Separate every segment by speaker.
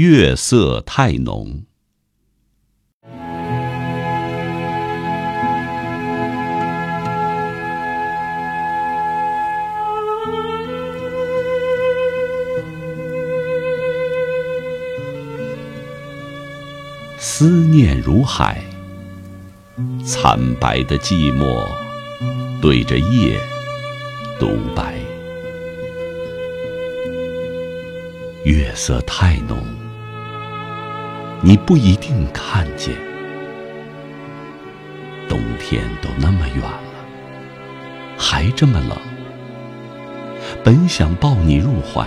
Speaker 1: 月色太浓。思念如海，惨白的寂寞对着夜独白。月色太浓，你不一定看见。冬天都那么远了，还这么冷。本想抱你入怀，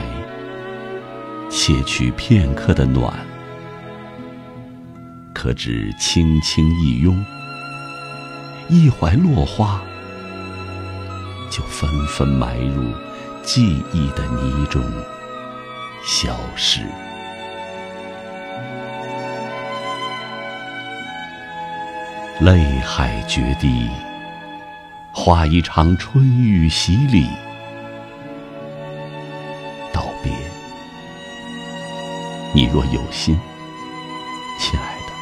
Speaker 1: 窃取片刻的暖。可只轻轻一拥，一怀落花，就纷纷埋入记忆的泥中，消失。泪海决堤，画一场春雨洗礼，道别。你若有心，亲爱的。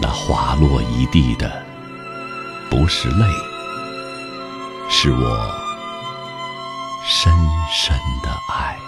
Speaker 1: 那滑落一地的，不是泪，是我深深的爱。